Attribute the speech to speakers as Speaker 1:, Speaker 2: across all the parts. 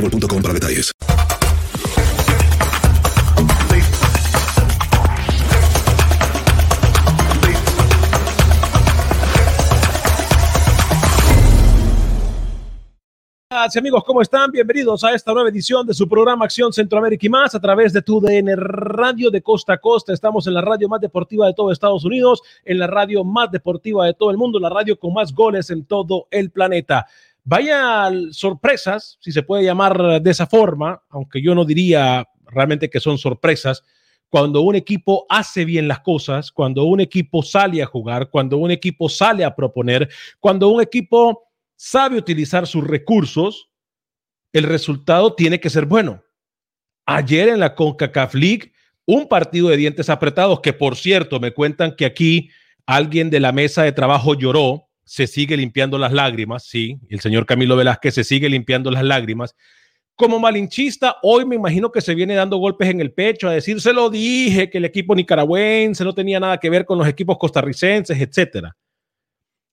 Speaker 1: boostmobile.com para detalles.
Speaker 2: amigos, ¿cómo están? Bienvenidos a esta nueva edición de su programa Acción Centroamérica y más a través de tu DN Radio de Costa a Costa. Estamos en la radio más deportiva de todo Estados Unidos, en la radio más deportiva de todo el mundo, la radio con más goles en todo el planeta. Vaya sorpresas, si se puede llamar de esa forma, aunque yo no diría realmente que son sorpresas, cuando un equipo hace bien las cosas, cuando un equipo sale a jugar, cuando un equipo sale a proponer, cuando un equipo sabe utilizar sus recursos, el resultado tiene que ser bueno. Ayer en la CONCACAF League, un partido de dientes apretados, que por cierto me cuentan que aquí alguien de la mesa de trabajo lloró, se sigue limpiando las lágrimas, sí, el señor Camilo Velázquez se sigue limpiando las lágrimas. Como malinchista, hoy me imagino que se viene dando golpes en el pecho a decir, se lo dije, que el equipo nicaragüense no tenía nada que ver con los equipos costarricenses, etcétera.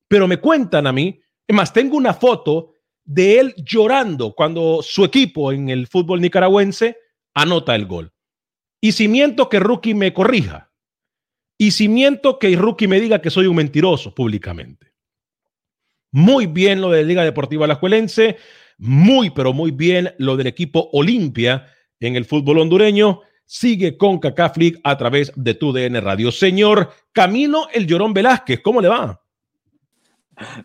Speaker 2: Pero me cuentan a mí es más, tengo una foto de él llorando cuando su equipo en el fútbol nicaragüense anota el gol. Y si miento que Rookie me corrija. Y si miento que Rookie me diga que soy un mentiroso públicamente. Muy bien lo de Liga Deportiva Alajuelense. Muy, pero muy bien lo del equipo Olimpia en el fútbol hondureño. Sigue con CACAF League a través de tu DN Radio. Señor Camilo El Llorón Velázquez, ¿cómo le va?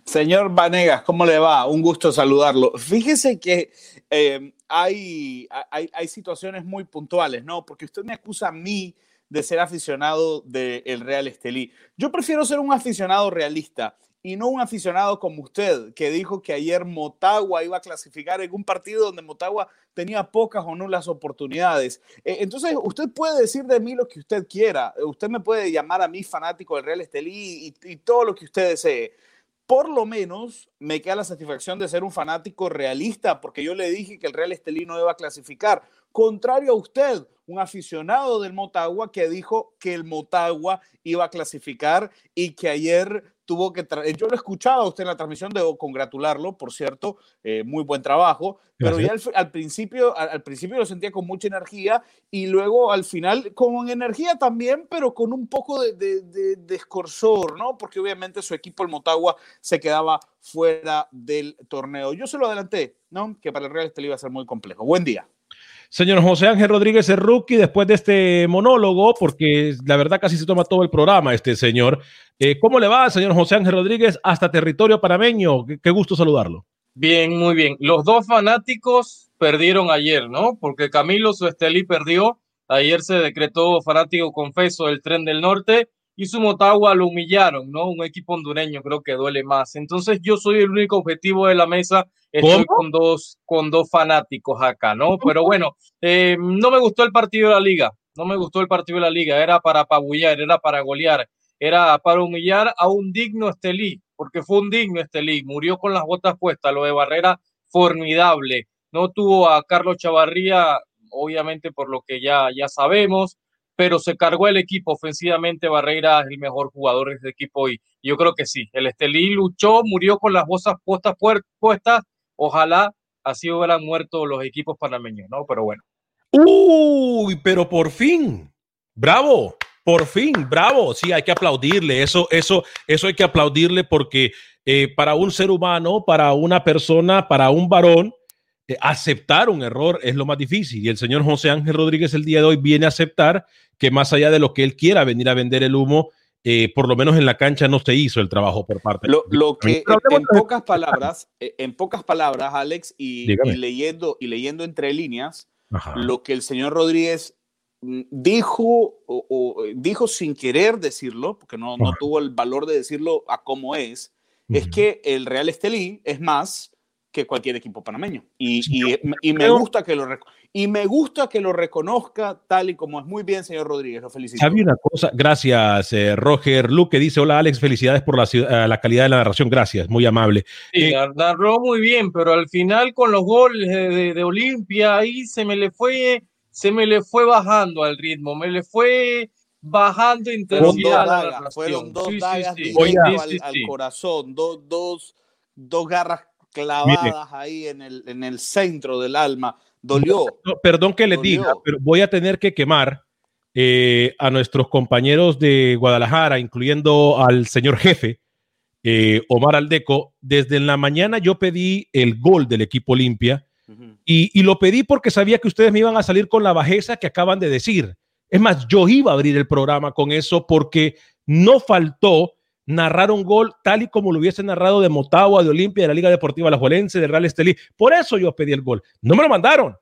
Speaker 3: Señor Vanegas, ¿cómo le va? Un gusto saludarlo. Fíjese que eh, hay, hay, hay, situaciones muy puntuales, ¿no? Porque usted me acusa a mí de ser aficionado del Real Estelí. Yo prefiero ser un aficionado realista y no un aficionado como usted, que dijo que ayer Motagua iba a clasificar en un partido donde Motagua tenía pocas o nulas oportunidades. Eh, entonces, usted puede decir de mí lo que usted quiera. Usted me puede llamar a mí fanático del Real Estelí y, y todo lo que usted desee por lo menos me queda la satisfacción de ser un fanático realista, porque yo le dije que el Real Estelí no iba a clasificar. Contrario a usted, un aficionado del Motagua que dijo que el Motagua iba a clasificar y que ayer tuvo que... Yo lo escuchaba a usted en la transmisión, debo congratularlo, por cierto, eh, muy buen trabajo, pero ya al, al principio, al, al, principio lo sentía con mucha energía y luego al final con energía también, pero con un poco de, de, de, ¿no? Porque obviamente su equipo, el Motagua, se quedaba fuera del torneo. Yo se lo adelanté, ¿no? Que para el Real Estelí iba a ser muy complejo. Buen día.
Speaker 2: Señor José Ángel Rodríguez es rookie después de este monólogo, porque la verdad casi se toma todo el programa este señor. Eh, ¿Cómo le va, señor José Ángel Rodríguez, hasta territorio panameño? Qué, qué gusto saludarlo.
Speaker 4: Bien, muy bien. Los dos fanáticos perdieron ayer, ¿no? Porque Camilo Suestelí perdió. Ayer se decretó fanático confeso del tren del norte y su Motagua lo humillaron, ¿no? Un equipo hondureño creo que duele más. Entonces yo soy el único objetivo de la mesa. Estoy con dos, con dos fanáticos acá, ¿no? Pero bueno, eh, no me gustó el partido de la liga. No me gustó el partido de la liga. Era para apabullar, era para golear, era para humillar a un digno Estelí, porque fue un digno Estelí. Murió con las botas puestas. Lo de Barrera, formidable. No tuvo a Carlos Chavarría, obviamente por lo que ya, ya sabemos pero se cargó el equipo ofensivamente. Barreira es el mejor jugador de este equipo y yo creo que sí. El Estelí luchó, murió con las bolsas puestas, puestas. Ojalá así hubieran muerto los equipos panameños, ¿no? Pero bueno.
Speaker 2: Uy, pero por fin. Bravo. Por fin, bravo. Sí, hay que aplaudirle. Eso, eso, eso hay que aplaudirle porque eh, para un ser humano, para una persona, para un varón, eh, aceptar un error es lo más difícil. Y el señor José Ángel Rodríguez el día de hoy viene a aceptar que más allá de lo que él quiera venir a vender el humo, eh, por lo menos en la cancha no se hizo el trabajo por parte
Speaker 3: lo, lo que en, pocas palabras eh, en pocas palabras Alex y, leyendo y leyendo entre líneas lo que el señor Rodríguez mm, dijo o, dijo sin querer decirlo porque no, no tuvo el valor de decirlo a cómo es es que el Real Estelí es más que cualquier equipo panameño. Y, y, me gusta que lo y me gusta que lo reconozca tal y como es. Muy bien, señor Rodríguez, lo felicito.
Speaker 2: Había una cosa, gracias, eh, Roger Luque dice, hola Alex, felicidades por la, eh, la, calidad de la narración, gracias, muy amable.
Speaker 4: Sí, eh, narró muy bien, pero al final con los goles de, de, Olimpia, ahí se me le fue, se me le fue bajando al ritmo, me le fue bajando intensidad.
Speaker 3: Fueron dos dagas, al, al, corazón, dos, dos, dos garras clavadas ahí en el, en el centro del alma. Dolió.
Speaker 2: perdón que le diga, pero voy a tener que quemar eh, a nuestros compañeros de Guadalajara, incluyendo al señor jefe, eh, Omar Aldeco. Desde la mañana yo pedí el gol del equipo Olimpia y, y, lo pedí porque sabía que ustedes me iban a salir con la bajeza que acaban de decir. Es más, yo iba a abrir el programa con eso porque no faltó narrar un gol tal y como lo hubiese narrado de Motagua, de Olimpia, de la Liga Deportiva La Juelense, de Real Estelí. Por eso yo pedí el gol. No me lo mandaron.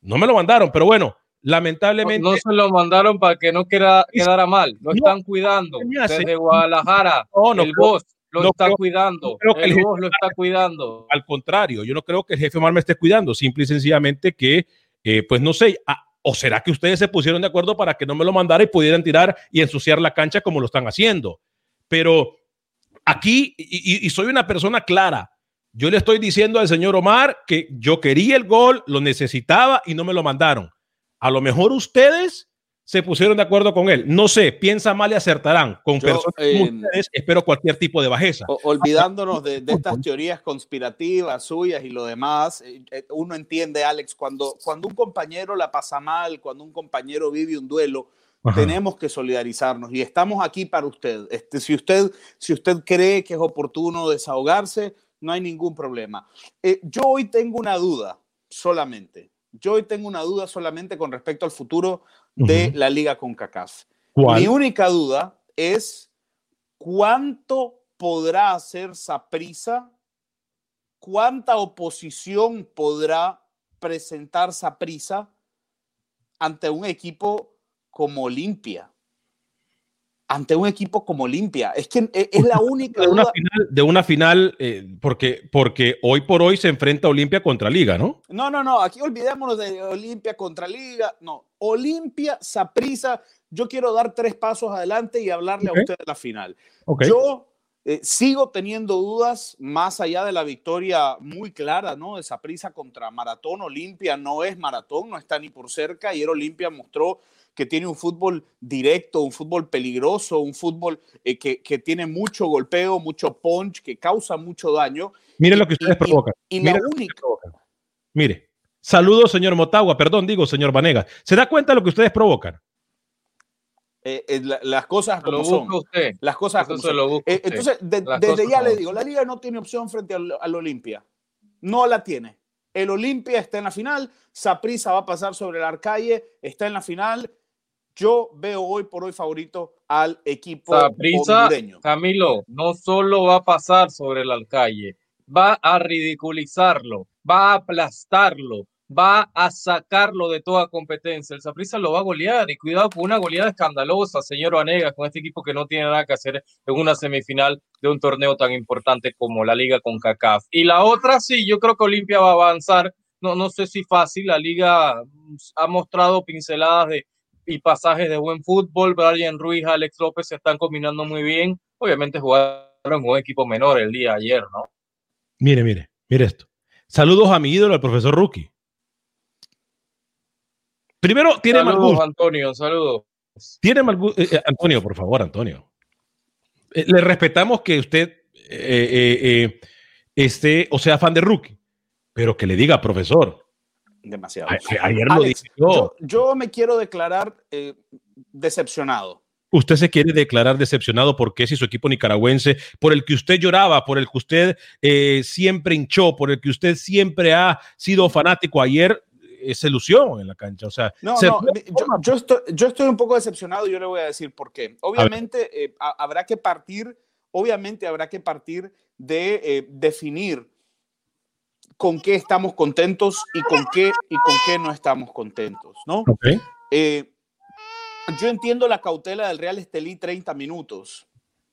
Speaker 2: No me lo mandaron, pero bueno, lamentablemente.
Speaker 4: No, se lo mandaron para que no quedara mal. Lo están cuidando. Desde Guadalajara. el voz lo está cuidando. el, lo está cuidando.
Speaker 2: Al contrario, yo no creo que el jefe Omar me esté cuidando. Simple y sencillamente que, eh, pues no sé. ¿O será que ustedes se pusieron de acuerdo para que no me lo mandara y pudieran tirar y ensuciar la cancha como lo están haciendo? Pero aquí, y, soy una persona clara, yo le estoy diciendo al señor Omar que yo quería el gol, lo necesitaba y no me lo mandaron. A lo mejor ustedes se pusieron de acuerdo con él. No sé, piensa mal y acertarán. Con personas como ustedes espero cualquier tipo de bajeza.
Speaker 3: Olvidándonos de, estas teorías conspirativas suyas y lo demás, eh, eh, uno entiende, Alex, cuando, cuando un compañero la pasa mal, cuando un compañero vive un duelo, tenemos que solidarizarnos y estamos aquí para usted. Este, si usted. Si usted cree que es oportuno desahogarse, no hay ningún problema. Eh, yo hoy tengo una duda solamente. Yo hoy tengo una duda solamente con respecto al futuro de la liga con CACAF. Mi única duda es cuánto podrá hacer Saprisa, cuánta oposición podrá presentar Saprisa ante un equipo como Olimpia. Ante un equipo como Olimpia. Es que e, es la única.
Speaker 2: De una final, de una final eh, porque, porque hoy por hoy se enfrenta Olimpia contra Liga, ¿no?
Speaker 3: No, no, no. Aquí olvidémonos de Olimpia contra Liga. No. Olimpia, Saprisa. Yo quiero dar tres pasos adelante y hablarle a usted de la final. Yo eh, sigo teniendo dudas más allá de la victoria muy clara, ¿no? De Saprisa contra Maratón. Olimpia no es Maratón, no está ni por cerca. Ayer Olimpia mostró que tiene un fútbol directo, un fútbol peligroso, un fútbol eh, que, que, tiene mucho golpeo, mucho punch, que causa mucho daño.
Speaker 2: Mire lo que ustedes provocan. Y, Mire, Mire, saludos, señor Motagua, perdón, digo, señor Vanega. ¿Se da cuenta de lo que ustedes provocan?
Speaker 3: Eh, eh, las cosas como son. Las cosas como son. entonces, desde ya le digo, la liga no tiene opción frente al, al Olimpia. No la tiene. El Olimpia está en la final, Saprisa va a pasar sobre el Arcalle, está en la final, yo veo hoy por hoy favorito al equipo
Speaker 4: Saprissa, Camilo, no solo va a pasar sobre el Alcalle, va a ridiculizarlo, va a aplastarlo, va a sacarlo de toda competencia. El Saprissa lo va a golear y cuidado con una goleada escandalosa, señor Vanegas, con este equipo que no tiene nada que hacer en una semifinal de un torneo tan importante como la Liga con CACAF. Y la otra, sí, yo creo que Olimpia va a avanzar. No, no sé si fácil, la liga ha mostrado pinceladas de, y pasajes de buen fútbol. Brian Ruiz, Alex López se están combinando muy bien. Obviamente jugaron en un equipo menor el día de ayer, ¿no?
Speaker 2: Mire, mire, mire esto. Saludos a mi ídolo, al profesor Rookie. Primero, tiene
Speaker 4: saludos,
Speaker 2: mal gusto.
Speaker 4: Antonio, saludos.
Speaker 2: Tiene mal gusto. Eh, eh, Antonio, por favor, Antonio. Eh, le respetamos que usted eh, esté o sea fan de Rookie, pero que le diga profesor.
Speaker 3: Demasiado.
Speaker 2: A- ayer lo
Speaker 3: Alex,
Speaker 2: dije yo.
Speaker 3: yo, me quiero declarar eh, decepcionado.
Speaker 2: Usted se quiere declarar decepcionado porque si su equipo nicaragüense, por el que usted lloraba, por el que usted eh, siempre hinchó, por el que usted siempre ha sido fanático, ayer eh, se lució en la cancha. O sea,
Speaker 3: No,
Speaker 2: se
Speaker 3: no, yo, yo estoy, yo estoy un poco decepcionado y yo le voy a decir por qué. Obviamente eh, ha- habrá que partir, obviamente habrá que partir de eh, definir con qué estamos contentos y con qué y con qué no estamos contentos, ¿no?
Speaker 2: Ok.
Speaker 3: Eh, yo entiendo la cautela del Real Estelí 30 minutos,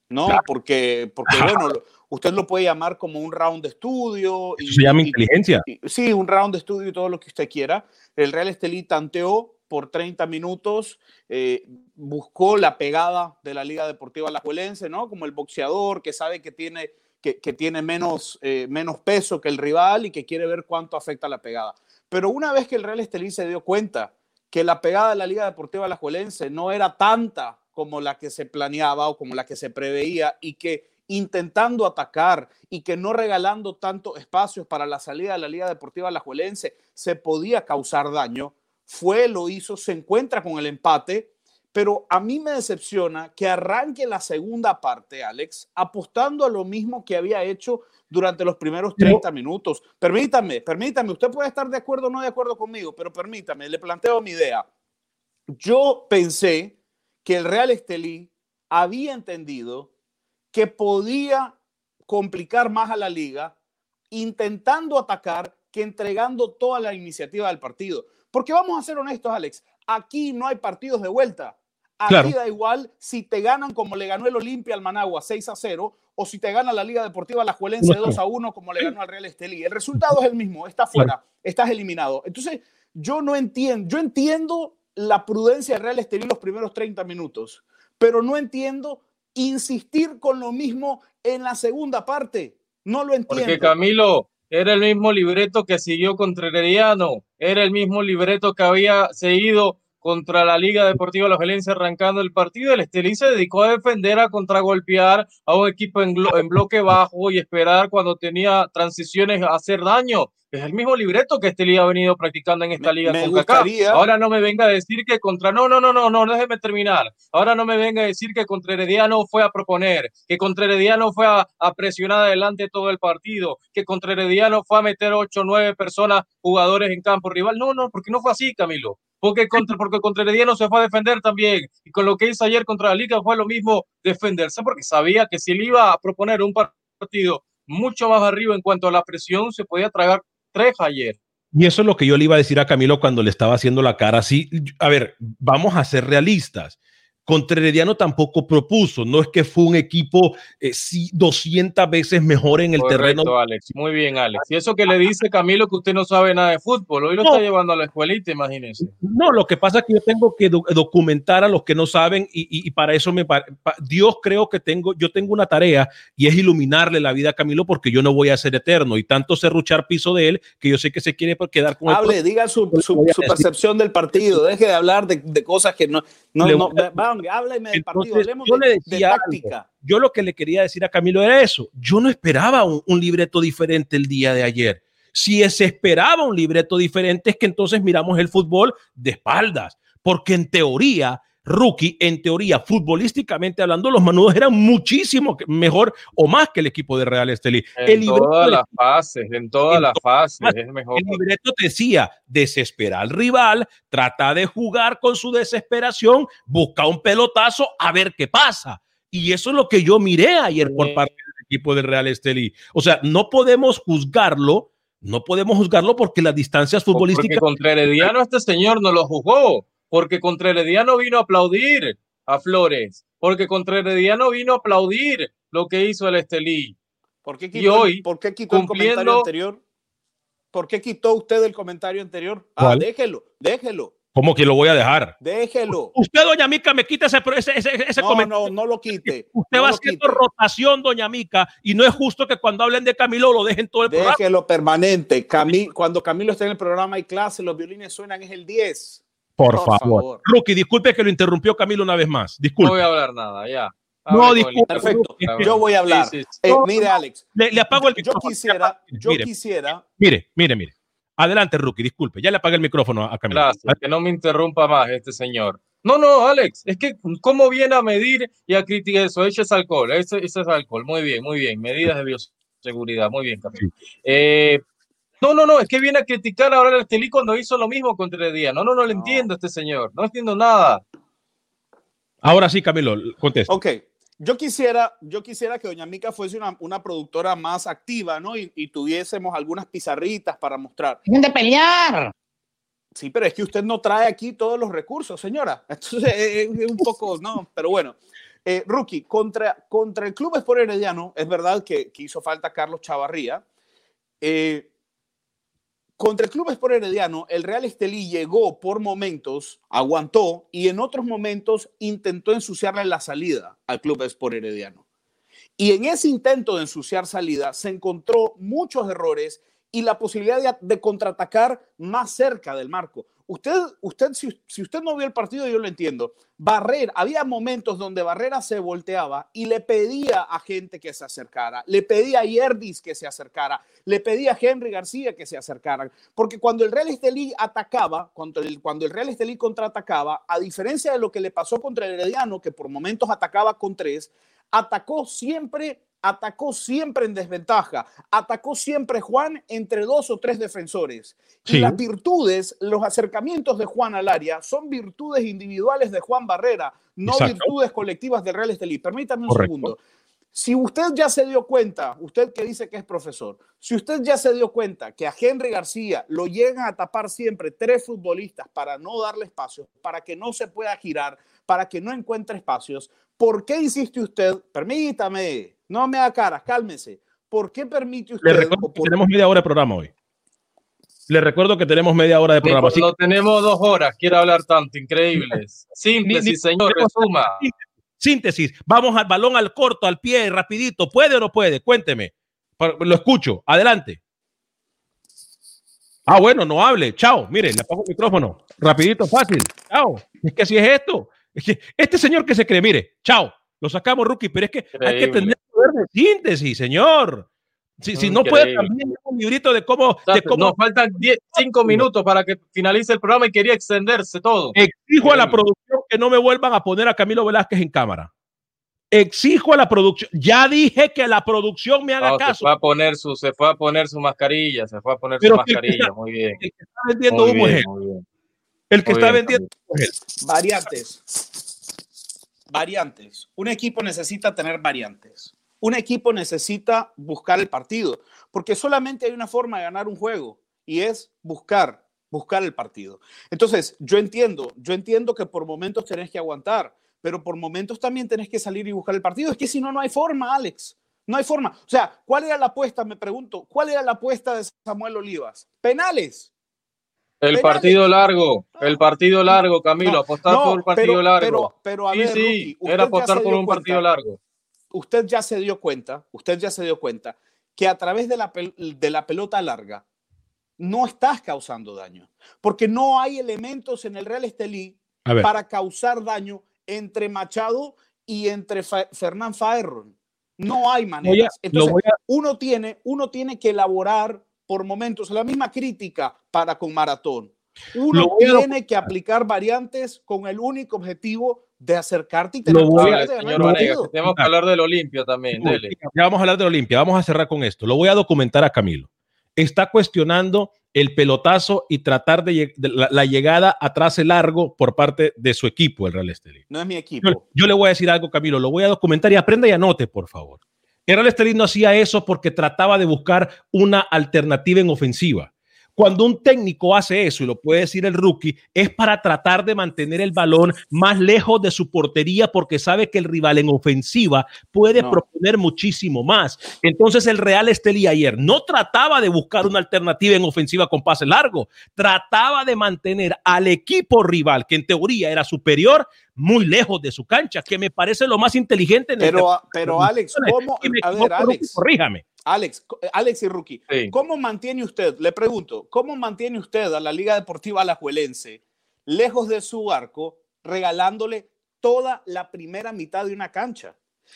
Speaker 3: ¿no?
Speaker 2: Claro.
Speaker 3: Porque, porque bueno, usted lo puede llamar como un round de estudio.
Speaker 2: Eso se llama
Speaker 3: y-
Speaker 2: inteligencia.
Speaker 3: y- sí, un round de estudio y todo lo que usted quiera. El Real Estelí tanteó por 30 minutos, eh, buscó la pegada de la Liga Deportiva Alajuelense, ¿no? Como el boxeador que sabe que tiene, que, tiene menos, eh, menos peso que el rival y que quiere ver cuánto afecta la pegada. Pero una vez que el Real Estelí se dio cuenta que la pegada de la Liga Deportiva Alajuelense no era tanta como la que se planeaba o como la que se preveía y que intentando atacar y que no regalando tantos espacios para la salida de la Liga Deportiva Alajuelense se podía causar daño, fue, lo hizo, se encuentra con el empate, pero a mí me decepciona que arranque la segunda parte, Alex, apostando a lo mismo que había hecho durante los primeros
Speaker 2: Pero-
Speaker 3: 30 minutos. Permítame, permítame, usted puede estar de acuerdo o no de acuerdo conmigo, pero permítame, le planteo mi idea. Yo pensé que el Real Estelí había entendido que podía complicar más a la liga intentando atacar que entregando toda la iniciativa del partido. Porque vamos a ser honestos, Alex, aquí no hay partidos de vuelta. Aquí
Speaker 2: Claro.
Speaker 3: da igual si te ganan como le ganó el Olimpia al Managua 6 a 0 o si te gana la Liga Deportiva La Juelense
Speaker 2: a
Speaker 3: 2 a 1 como le ganó al Real Estelí. El resultado es el mismo, está fuera, estás eliminado. Entonces, yo no entiendo, yo entiendo la prudencia del Real Estelí los primeros 30 minutos, pero no entiendo insistir con lo mismo en la segunda parte. No lo entiendo.
Speaker 4: Porque Camilo era el mismo libreto que siguió contra Herediano, era el mismo libreto que había seguido contra la Liga Deportiva La Valencia arrancando el partido. El Estelí se dedicó a defender, a contragolpear a un equipo en, en bloque bajo y esperar cuando tenía transiciones a hacer daño. Es el mismo libreto que Estelí ha venido practicando en esta
Speaker 3: Me-
Speaker 4: liga
Speaker 3: me
Speaker 4: con Kaká.
Speaker 3: gustaría-
Speaker 4: Ahora no me venga a decir que contra no, no, no, no, no, déjeme terminar. Ahora no me venga a decir que contra Herediano fue a proponer, que contra Herediano fue a, a presionar adelante todo el partido, que contra Herediano fue a meter ocho, nueve personas, jugadores en campo rival. No, no, porque no fue así, Camilo. Porque contra, porque contra Herediano se fue a defender también. Y con lo que hizo ayer contra la Liga fue lo mismo defenderse, porque sabía que si él iba a proponer un partido mucho más arriba en cuanto a la presión, se podía tragar tres ayer.
Speaker 2: Y eso es lo que yo le iba a decir a Camilo cuando le estaba haciendo la cara así. A ver, vamos a ser realistas. Contra Herediano tampoco propuso, no es que fue un equipo eh, sí, 200 veces mejor en el
Speaker 4: Correcto,
Speaker 2: terreno.
Speaker 4: Alex. Muy bien, Alex. Y eso que le dice Camilo que usted no sabe nada de fútbol, hoy lo
Speaker 2: No.
Speaker 4: está llevando a la escuelita, imagínese.
Speaker 2: No, lo que pasa es que yo tengo que do- documentar a los que no saben y, y- y para eso me pa- pa- Dios creo que tengo, yo tengo una tarea y es iluminarle la vida a Camilo porque yo no voy a ser eterno y tanto serruchar piso de él que yo sé que se quiere quedar con el
Speaker 3: Hable, diga su, su- su percepción del partido. Deje de hablar de, de cosas que no. no, no hábleme del partido. Hablemos
Speaker 2: yo
Speaker 3: de,
Speaker 2: le
Speaker 3: de
Speaker 2: decía algo.
Speaker 3: táctica.
Speaker 2: Yo lo que le quería decir a Camilo era eso. Yo no esperaba un, un libreto diferente el día de ayer. Si se esperaba un libreto diferente es que entonces miramos el fútbol de espaldas, porque en teoría, rookie, en teoría, futbolísticamente hablando, los manudos eran muchísimo mejor o más que el equipo de Real Estelí.
Speaker 4: En
Speaker 2: El
Speaker 4: todas las fases, en todas las fases, es mejor.
Speaker 2: el libreto te decía, desespera al rival, trata de jugar con su desesperación, busca un pelotazo a ver qué pasa. Y eso es lo que yo miré ayer por parte del equipo del Real Estelí. O sea, no podemos juzgarlo, no podemos juzgarlo porque las distancias futbolísticas.
Speaker 4: Porque contra Herediano este señor no lo jugó, porque contra Herediano vino a aplaudir a Flores, porque contra Herediano vino a aplaudir lo que hizo el Estelí.
Speaker 3: ¿Por qué
Speaker 4: Y
Speaker 3: quitó,
Speaker 4: hoy,
Speaker 3: ¿por qué quitó el comentario anterior? ¿Por qué quitó usted el comentario anterior? Ah,
Speaker 2: ¿Cuál?
Speaker 3: déjelo, déjelo,
Speaker 2: ¿Cómo que lo voy a dejar?
Speaker 3: déjelo.
Speaker 2: Usted, doña Mica, me quita ese, ese, ese, ese
Speaker 3: No,
Speaker 2: comentario.
Speaker 3: no, no lo quite.
Speaker 2: Usted
Speaker 3: no
Speaker 2: va haciendo
Speaker 3: quite.
Speaker 2: rotación, doña Mica, y no es justo que cuando hablen de Camilo lo dejen todo el programa.
Speaker 3: Déjelo permanente. Cami- cuando Camilo está en el programa y clase, los violines suenan, es el 10.
Speaker 2: Por,
Speaker 3: Por
Speaker 2: favor.
Speaker 3: favor.
Speaker 2: Rookie, disculpe que lo interrumpió Camilo una vez más.
Speaker 4: No
Speaker 2: Disculpe.
Speaker 4: voy a hablar nada, ya.
Speaker 2: No, disculpe,
Speaker 3: Perfecto. Yo voy a hablar.
Speaker 4: Sí, sí, sí.
Speaker 3: Eh,
Speaker 2: No,
Speaker 3: mire,
Speaker 2: no.
Speaker 3: Alex,
Speaker 2: Le, le apago el
Speaker 3: yo
Speaker 2: micrófono.
Speaker 3: quisiera, yo
Speaker 2: Mire,
Speaker 3: quisiera,
Speaker 2: mire, mire, mire. Adelante, Rookie, disculpe. Ya le apagué el micrófono a a Camilo.
Speaker 4: Gracias, que no me interrumpa más este señor. No, no, Alex, es que cómo viene a medir y a criticar eso, ese es alcohol, ese, ese es alcohol, muy bien, muy bien, medidas de bioseguridad, muy bien, Camilo. Eh, no, no, no, es que viene a criticar ahora el Estelí cuando hizo lo mismo contra el día. No, no, no le entiendo a este señor, no entiendo nada.
Speaker 2: Ahora sí, Camilo, contesta.
Speaker 3: ok, yo quisiera, yo quisiera que Doña Mica fuese una, una productora más activa, ¿no? Y, y tuviésemos algunas pizarritas para mostrar.
Speaker 5: de pelear!
Speaker 3: Sí, pero es que usted no trae aquí todos los recursos, señora. Entonces es, es un poco, no, pero bueno. Eh, Rookie, contra, contra el Club Sport Herediano, es verdad que, que hizo falta Carlos Chavarría. Eh, contra el Club Sport Herediano, el Real Estelí llegó por momentos, aguantó y en otros momentos intentó ensuciarle la salida al Club Sport Herediano. Y en ese intento de ensuciar salida se encontró muchos errores y la posibilidad de, de contraatacar más cerca del marco. Usted, usted si, usted no vio el partido, yo lo entiendo. Barrera, había momentos donde Barrera se volteaba y le pedía a gente que se acercara, le pedía a Yerdis que se acercara, le pedía a Henry García que se acercaran, porque cuando el Real Estelí atacaba, cuando el, cuando el Real Estelí contraatacaba, a diferencia de lo que le pasó contra el Herediano, que por momentos atacaba con tres, atacó siempre atacó siempre en desventaja, atacó siempre Juan entre dos o tres defensores.
Speaker 2: Sí.
Speaker 3: Y las virtudes, los acercamientos de Juan al área son virtudes individuales de Juan Barrera, no
Speaker 2: Exacto.
Speaker 3: virtudes colectivas del Real Estelí. Permítame un
Speaker 2: Correcto.
Speaker 3: segundo. Si usted ya se dio cuenta, usted que dice que es profesor, si usted ya se dio cuenta que a Henry García lo llegan a tapar siempre tres futbolistas para no darle espacio, para que no se pueda girar, para que no encuentre espacios, ¿por qué insiste usted? Permítame, no me haga caras, cálmese. ¿Por qué permite
Speaker 2: Le
Speaker 3: usted?
Speaker 2: recuerdo
Speaker 3: o
Speaker 2: que tenemos media hora de programa hoy. Le recuerdo que tenemos media hora de programa. así
Speaker 4: tenemos dos horas, quiere hablar tanto, increíbles. Síntesis,
Speaker 2: Ni- ni-
Speaker 4: señor, resuma.
Speaker 2: Síntesis, vamos al balón al corto, al pie, rapidito. ¿Puede o no puede? Cuénteme. Lo escucho. Adelante. Ah, bueno, no hable. Chao. Mire, le apago el micrófono. Rapidito, fácil. Chao. Es que así es esto. Es que este señor que se cree, mire, chao. Lo sacamos, rookie, pero es que hay que tener de síntesis, señor. Si, si no puede también un librito de cómo, de
Speaker 4: Exacto,
Speaker 2: cómo
Speaker 4: Nos faltan 10, 5 minutos para que finalice el programa y quería extenderse todo.
Speaker 2: Exijo a la producción que no me vuelvan a poner a Camilo Velázquez en cámara. Exijo a la producción. Ya dije que la producción me haga
Speaker 4: No, se
Speaker 2: caso.
Speaker 4: fue a poner su, se fue a poner su mascarilla, se fue a poner
Speaker 2: Pero
Speaker 4: su mascarilla, muy bien.
Speaker 2: El que está vendiendo
Speaker 4: Muy
Speaker 2: humo es
Speaker 4: bien,
Speaker 2: él.
Speaker 4: muy bien.
Speaker 2: El que
Speaker 4: Muy
Speaker 2: está
Speaker 4: bien,
Speaker 2: vendiendo.
Speaker 3: Variantes. Variantes. Un equipo necesita tener variantes. Un equipo necesita buscar el partido, porque solamente hay una forma de ganar un juego y es buscar, buscar el partido. Entonces, yo entiendo, yo entiendo que por momentos tenés que aguantar, pero por momentos también tenés que salir y buscar el partido. Es que si no, no hay forma, Alex. No hay forma. O sea, ¿cuál era la apuesta? Me pregunto, ¿cuál era la apuesta de Samuel Olivas? Penales.
Speaker 4: El
Speaker 3: Penales.
Speaker 4: partido largo, el partido largo, Camilo,
Speaker 3: No,
Speaker 4: apostar
Speaker 3: no,
Speaker 4: por un partido
Speaker 3: pero-
Speaker 4: largo.
Speaker 3: pero- pero a
Speaker 4: sí,
Speaker 3: ver,
Speaker 4: era apostar por un
Speaker 3: cuenta.
Speaker 4: partido largo.
Speaker 3: Usted ya se dio cuenta, usted ya se dio cuenta que a través de la, de la pelota larga no estás causando daño, porque no hay elementos en el Real Estelí para causar daño entre Machado y entre Fa- Fernán Faerron. No hay maneras.
Speaker 2: lo
Speaker 3: Entonces,
Speaker 2: a-
Speaker 3: uno, tiene, uno tiene que elaborar por momentos la misma crítica para con Maratón. Uno tiene que aplicar variantes con el único objetivo de acercarte y tener
Speaker 2: Lo voy a-
Speaker 4: señor
Speaker 3: el
Speaker 4: Vanegas, que tenemos que hablar del Olimpia también, dele.
Speaker 2: Ya vamos a hablar de Olimpia. Vamos a cerrar con esto. Lo voy a documentar a Camilo. Está cuestionando el pelotazo y tratar de, lleg- de la, la llegada a trace largo por parte de su equipo, el Real Estelí.
Speaker 3: No es mi
Speaker 2: Yo,
Speaker 3: equipo.
Speaker 2: yo le voy a decir algo, Camilo. Lo voy a documentar y aprenda y anote, por favor. El Real Estelí no hacía eso porque trataba de buscar una alternativa en ofensiva. Cuando un técnico hace eso, y lo puede decir el rookie, es para tratar de mantener el balón más lejos de su portería porque sabe que el rival en ofensiva puede
Speaker 3: No.
Speaker 2: proponer muchísimo más. Entonces el Real Estelí ayer no trataba de buscar una alternativa en ofensiva con pase largo, trataba de mantener al equipo rival, que en teoría era superior, muy lejos de su cancha, que me parece lo más inteligente en el
Speaker 3: Pero,
Speaker 2: tema.
Speaker 3: pero Alex, ¿cómo? A ver, Alex.
Speaker 2: corríjame.
Speaker 3: Alex, co- Alex y Rookie,
Speaker 4: Sí.
Speaker 3: ¿cómo mantiene usted, le pregunto, cómo mantiene usted a la Liga Deportiva Alajuelense lejos de su arco, regalándole toda la primera mitad de una cancha?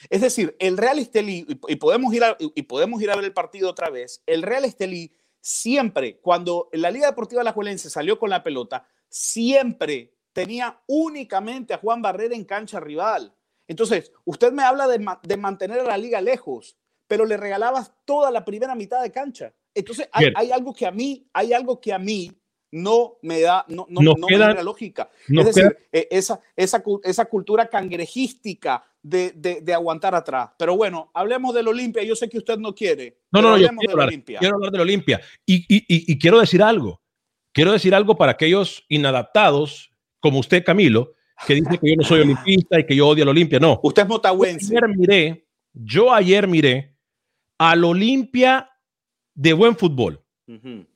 Speaker 3: Es decir, el Real Estelí, y podemos ir a, y podemos ir a ver el partido otra vez, el Real Estelí siempre, cuando la Liga Deportiva Alajuelense salió con la pelota, siempre tenía únicamente a Juan Barrera en cancha rival. Entonces, usted me habla de, de mantener a la liga lejos, pero le regalabas toda la primera mitad de cancha. Entonces, hay, hay algo que a mí, hay algo que a mí no me da, no, no, no
Speaker 2: queda-
Speaker 3: me genera lógica.
Speaker 2: nos
Speaker 3: es decir, eh, esa, esa, esa cultura cangrejística de, de- de aguantar atrás. Pero bueno, hablemos del Olimpia. Yo sé que usted no quiere.
Speaker 2: No, no, no, yo quiero hablar,
Speaker 3: Olimpia.
Speaker 2: quiero hablar del Olimpia. Y, y, y, y quiero decir algo. Quiero decir algo para aquellos inadaptados, como usted, Camilo, que dice que yo no soy olimpista y que yo odio al Olimpia. No.
Speaker 3: Usted es motahuense.
Speaker 2: Ayer miré, yo ayer miré al Olimpia de buen fútbol,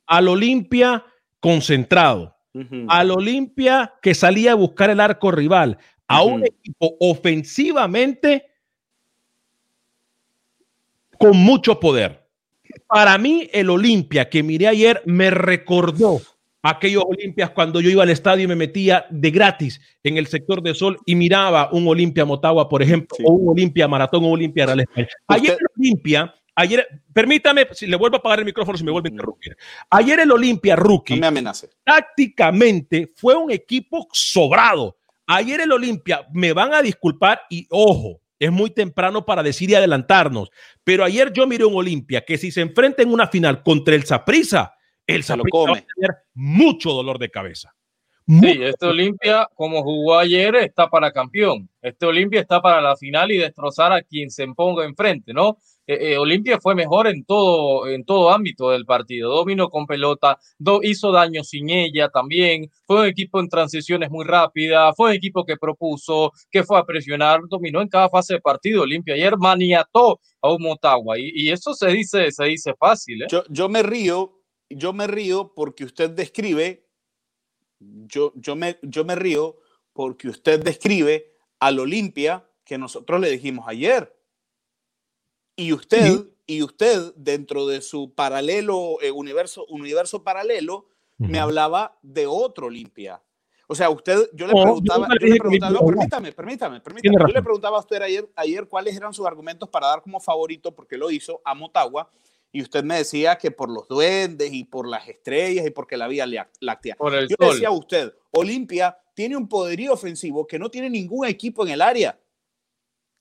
Speaker 2: al Olimpia concentrado, al Olimpia que salía a buscar el arco rival, a un equipo ofensivamente con mucho poder. Para mí, el Olimpia que miré ayer me recordó aquellos Olimpias cuando yo iba al estadio y me metía de gratis en el sector de sol y miraba un Olimpia Motagua, por ejemplo,
Speaker 3: Sí.
Speaker 2: o un Olimpia Maratón o un Olimpia Real España. Ayer el Olimpia, ayer, permítame, si le vuelvo a apagar el micrófono si me vuelve a interrumpir. Ayer el Olimpia Rookie
Speaker 3: No me amenace.
Speaker 2: tácticamente fue un equipo sobrado. Ayer el Olimpia, me van a disculpar y ojo, es muy temprano para decir y adelantarnos, pero ayer yo miré un Olimpia que si se enfrenta en una final contra el Saprissa, el Saprissa va a tener mucho dolor de cabeza.
Speaker 4: Sí, este Olimpia, como jugó ayer, está para campeón. Este Olimpia está para la final y destrozar a quien se ponga enfrente, ¿no? Eh, eh, Olimpia fue mejor en todo, en todo ámbito del partido. Dominó con pelota, do- hizo daño sin ella también. Fue un equipo en transiciones muy rápidas, fue un equipo que propuso, que fue a presionar, dominó en cada fase de partido. Olimpia ayer maniató a un Motagua y, y eso se dice, se dice fácil, ¿eh?
Speaker 3: Yo, yo me río, yo me río porque usted describe, yo, yo, me, yo me río porque usted describe al Olimpia que nosotros le dijimos ayer. Y usted,
Speaker 2: Sí.
Speaker 3: y usted dentro de su paralelo, eh, universo, universo paralelo, me hablaba de otro Olimpia. O sea, usted, yo le
Speaker 2: yo
Speaker 3: preguntaba, yo le no, permítame, permítame, Yo le preguntaba a usted ayer, ayer cuáles eran sus argumentos para dar como favorito, porque lo hizo a Motagua, y usted me decía que por los duendes y por las estrellas y porque la vía láctea.
Speaker 4: Por el
Speaker 3: Yo le
Speaker 4: sol.
Speaker 3: decía a usted, Olimpia tiene un poderío ofensivo que no tiene ningún equipo en el área.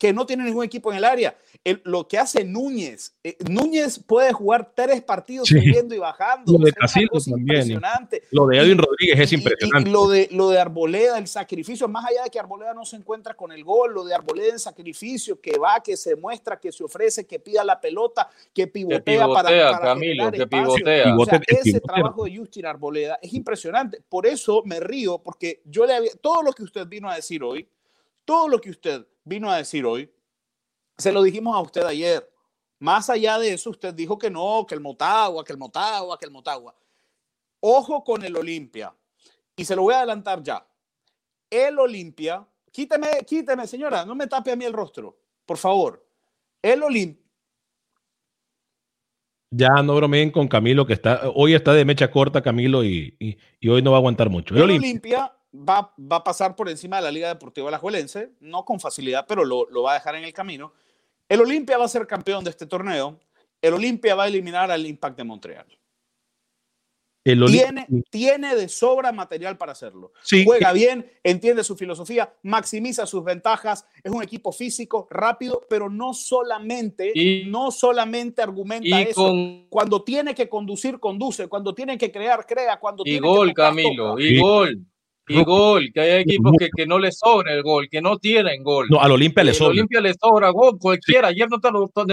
Speaker 3: Que no tiene ningún equipo en el área. El- lo que hace Núñez, eh, Núñez puede jugar tres partidos
Speaker 2: Sí.
Speaker 3: subiendo y bajando.
Speaker 2: Lo de Casildo también,
Speaker 3: impresionante.
Speaker 2: Lo de Edwin Rodríguez es
Speaker 3: Y-
Speaker 2: impresionante.
Speaker 3: Y, lo, de, lo de Arboleda, el sacrificio, más allá de que Arboleda no se encuentra con el gol, lo de Arboleda en sacrificio, que va, que se muestra, que se ofrece, que pida la pelota, que
Speaker 4: Que
Speaker 3: pivotea, para,
Speaker 4: pivotea,
Speaker 3: para
Speaker 4: Camilo,
Speaker 3: generar
Speaker 4: que
Speaker 3: espacio.
Speaker 4: pivotea.
Speaker 3: O sea,
Speaker 2: Pivote- el
Speaker 3: ese trabajo de Justin Arboleda es impresionante. Por eso me río, porque yo le había, todo lo que usted vino a decir hoy, todo lo que usted vino a decir hoy, se lo dijimos a usted ayer. Más allá de eso, usted dijo que no, que el Motagua, que el Motagua, que el Motagua. Ojo con el Olimpia. Y se lo voy a adelantar ya. El Olimpia, quíteme, quíteme, señora, no me tape a mí el rostro, por favor. El Olimpia.
Speaker 2: Ya no bromeen con Camilo, que está, hoy está de mecha corta Camilo y, y- y hoy no va a aguantar mucho. El
Speaker 3: El
Speaker 2: Olimpia,
Speaker 3: Olimpia va, va a pasar por encima de la Liga Deportiva Alajuelense, no con facilidad, pero lo, lo va a dejar en el camino. El Olimpia va a ser campeón de este torneo. El Olimpia va a eliminar al Impact de Montreal.
Speaker 2: el Olimpia-
Speaker 3: Tiene, tiene de sobra material para hacerlo.
Speaker 2: Sí,
Speaker 3: Juega bien, entiende su filosofía, maximiza sus ventajas, es un equipo físico, rápido, pero no solamente,
Speaker 4: Y-
Speaker 3: no solamente argumenta eso.
Speaker 4: con
Speaker 3: Cuando tiene que conducir, conduce. Cuando tiene que crear, crea. Cuando
Speaker 4: y
Speaker 3: tiene
Speaker 4: gol,
Speaker 3: que tocar,
Speaker 4: Camilo,
Speaker 3: toca.
Speaker 4: y gol. Y gol, que hay equipos que, que, no les sobra el gol, que no tienen gol.
Speaker 2: No, al Olimpia le sobra.
Speaker 4: Al Olimpia le sobra gol, cualquiera. Ayer no te anotó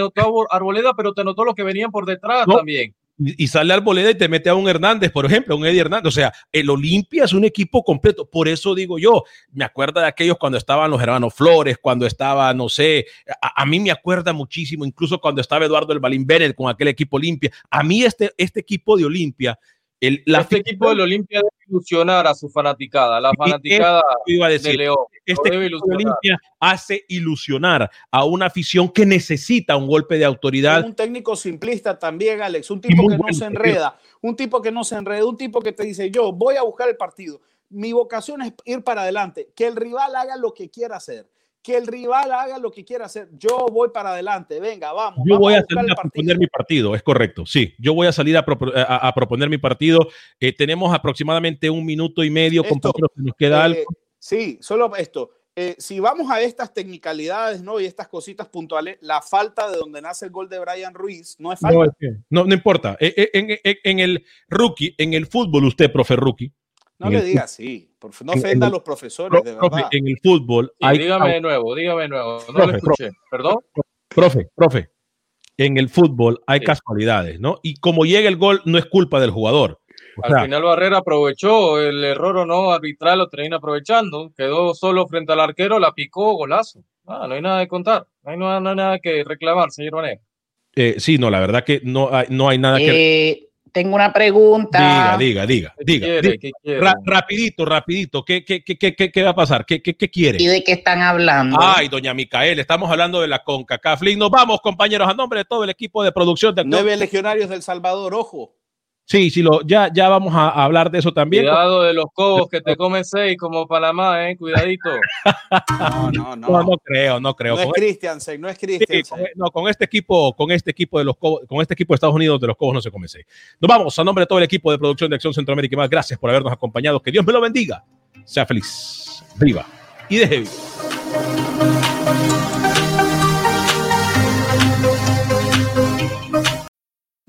Speaker 4: Arboleda, pero te notó los que venían por detrás no. también
Speaker 2: y sale Arboleda y te mete a un Hernández, por ejemplo, un Eddie Hernández. O sea, el Olimpia es un equipo completo. Por eso digo yo, me acuerdo de aquellos cuando estaban los hermanos Flores, cuando estaba, no sé, a, a mí me acuerda muchísimo, incluso cuando estaba Eduardo El Balín Bennett con aquel equipo Olimpia. A mí este, este equipo de Olimpia, el, la
Speaker 4: este equipo del Olimpia debe ilusionar a su fanaticada, la fanaticada
Speaker 2: iba a decir,
Speaker 4: de León.
Speaker 2: Este equipo de Olimpia hace ilusionar a una afición que necesita un golpe de autoridad.
Speaker 3: Un técnico simplista también, Alex, un tipo que no se enreda, un tipo que no se enreda, un tipo que te dice, yo voy a buscar el partido. Mi vocación es ir para adelante, que el rival haga lo que quiera hacer que el rival haga lo que quiera hacer. Yo voy para adelante, venga, vamos.
Speaker 2: Yo
Speaker 3: vamos
Speaker 2: voy a, salir a proponer mi partido, es correcto, sí. Yo voy a salir a, pro, a, a proponer mi partido. Eh, tenemos aproximadamente un minuto y medio,
Speaker 3: esto,
Speaker 2: compañeros, que nos queda
Speaker 3: eh,
Speaker 2: algo.
Speaker 3: Sí, solo esto. Eh, si vamos a estas technicalidades ¿no? y estas cositas puntuales, la falta de donde nace el gol de Brian Ruiz no es falta.
Speaker 2: No, es que, no, no, importa. En, en, en, el rookie, en el fútbol, usted, profe rookie,
Speaker 3: no le diga así, no ofenda a los profesores, de
Speaker 2: profe,
Speaker 3: verdad.
Speaker 2: En el fútbol.
Speaker 4: Sí, hay, dígame de nuevo, dígame de nuevo. No profe, lo escuché.
Speaker 2: Profe,
Speaker 4: ¿Perdón?
Speaker 2: Profe, profe. En el fútbol hay sí. casualidades, ¿no? Y como llega el gol, no es culpa del jugador.
Speaker 4: O Al final Barrera aprovechó el error o no arbitral, lo termina aprovechando. Quedó solo frente al arquero, la picó, golazo. Ah, no hay nada de contar. No hay, no, no hay nada que reclamar, señor Vanega.
Speaker 2: Eh, sí, no, la verdad que no hay, no hay nada que.
Speaker 5: Tengo una pregunta.
Speaker 2: Diga, diga, diga. diga,
Speaker 4: quiere,
Speaker 2: diga. Ra rapidito, rapidito. ¿Qué, qué, qué, qué, qué va a pasar? ¿Qué, qué, qué quiere?
Speaker 5: ¿Y de qué están hablando?
Speaker 2: Ay, doña Micael, estamos hablando de la CONCACAF. Nos vamos, compañeros, a nombre de todo el equipo de producción de
Speaker 3: Nueve legionarios del Salvador, ojo.
Speaker 2: Sí, sí, lo, ya, ya vamos a, a, hablar de eso también.
Speaker 4: Cuidado de los cobos que te comen seis como Panamá, eh, cuidadito.
Speaker 3: no, no, no.
Speaker 2: No, no creo, no creo.
Speaker 3: No es Christiansen, no es Christiansen.
Speaker 2: Sí, con, no, con este equipo, con este equipo de los cobos, con este equipo de Estados Unidos de los cobos no se come seis. Nos vamos a nombre de todo el equipo de producción de Acción Centroamérica y más. Gracias por habernos acompañado. Que Dios me lo bendiga. Sea feliz. Viva y deje vivir.